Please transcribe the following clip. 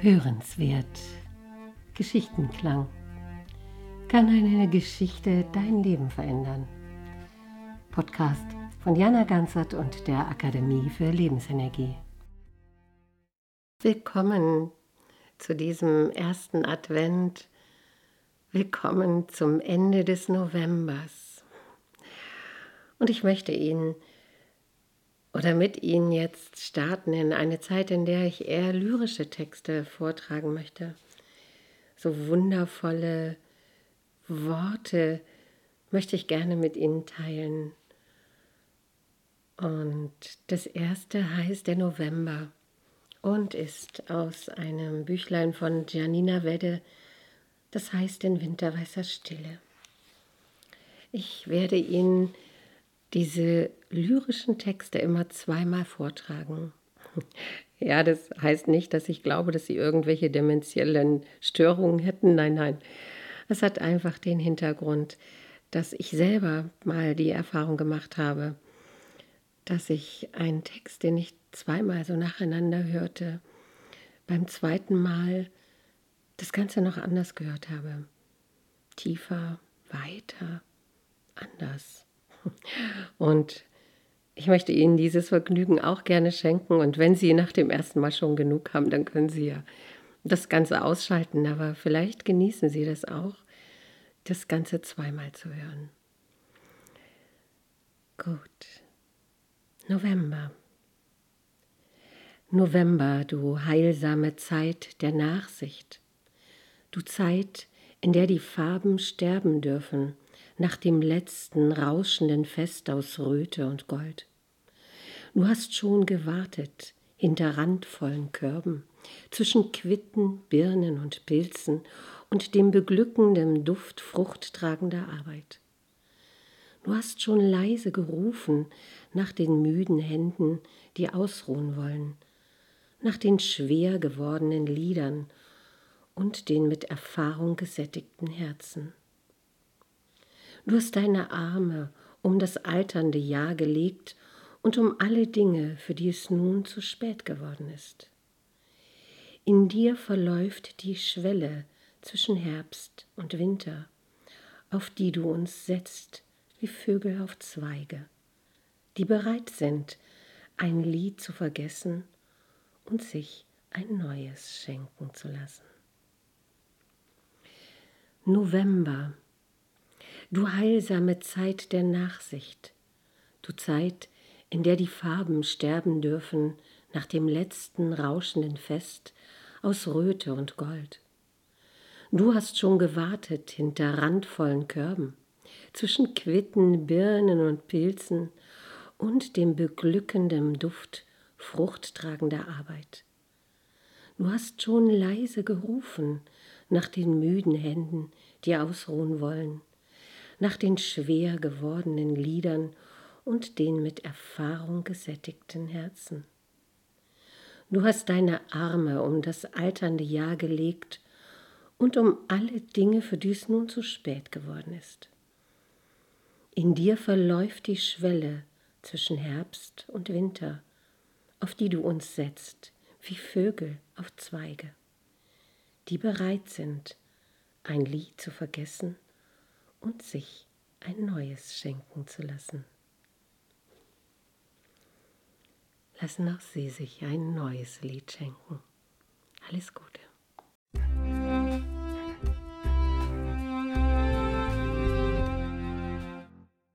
Hörenswert. Geschichtenklang. Kann eine Geschichte dein Leben verändern? Podcast von Jana Ganzert und der Akademie für Lebensenergie. Willkommen zu diesem ersten Advent. Willkommen zum Ende des Novembers. Und ich möchte Ihnen oder mit Ihnen jetzt starten in eine Zeit, in der ich eher lyrische Texte vortragen möchte. So wundervolle Worte möchte ich gerne mit Ihnen teilen. Und das erste heißt der November und ist aus einem Büchlein von Janina Wedde, das heißt in winterweißer Stille. Ich werde Ihnen diese lyrischen Texte immer zweimal vortragen. Ja, das heißt nicht, dass ich glaube, dass sie irgendwelche dementiellen Störungen hätten. Nein, nein. Es hat einfach den Hintergrund, dass ich selber mal die Erfahrung gemacht habe, dass ich einen Text, den ich zweimal so nacheinander hörte, beim zweiten Mal das Ganze noch anders gehört habe. Tiefer, weiter, anders. Und ich möchte Ihnen dieses Vergnügen auch gerne schenken. Und wenn Sie nach dem ersten Mal schon genug haben, dann können Sie ja das Ganze ausschalten. Aber vielleicht genießen Sie das auch, das Ganze zweimal zu hören. Gut. November. November, du heilsame Zeit der Nachsicht. Du Zeit, in der die Farben sterben dürfen nach dem letzten rauschenden Fest aus Röte und Gold. Du hast schon gewartet hinter randvollen Körben, zwischen Quitten, Birnen und Pilzen und dem beglückenden Duft fruchttragender Arbeit. Du hast schon leise gerufen nach den müden Händen, die ausruhen wollen, nach den schwer gewordenen Lidern und den mit Erfahrung gesättigten Herzen. Du hast deine Arme um das alternde Jahr gelegt und um alle Dinge, für die es nun zu spät geworden ist. In dir verläuft die Schwelle zwischen Herbst und Winter, auf die du uns setzt wie Vögel auf Zweige, die bereit sind, ein Lied zu vergessen und sich ein neues schenken zu lassen. November du heilsame Zeit der Nachsicht, du Zeit, in der die Farben sterben dürfen nach dem letzten rauschenden Fest aus Röte und Gold. Du hast schon gewartet hinter randvollen Körben, zwischen Quitten, Birnen und Pilzen und dem beglückenden Duft fruchttragender Arbeit. Du hast schon leise gerufen nach den müden Händen, die ausruhen wollen, nach den schwer gewordenen Liedern und den mit Erfahrung gesättigten Herzen. Du hast deine Arme um das alternde Jahr gelegt und um alle Dinge, für die es nun zu spät geworden ist. In dir verläuft die Schwelle zwischen Herbst und Winter, auf die du uns setzt, wie Vögel auf Zweige, die bereit sind, ein Lied zu vergessen und sich ein neues schenken zu lassen. Lassen auch Sie sich ein neues Lied schenken. Alles Gute.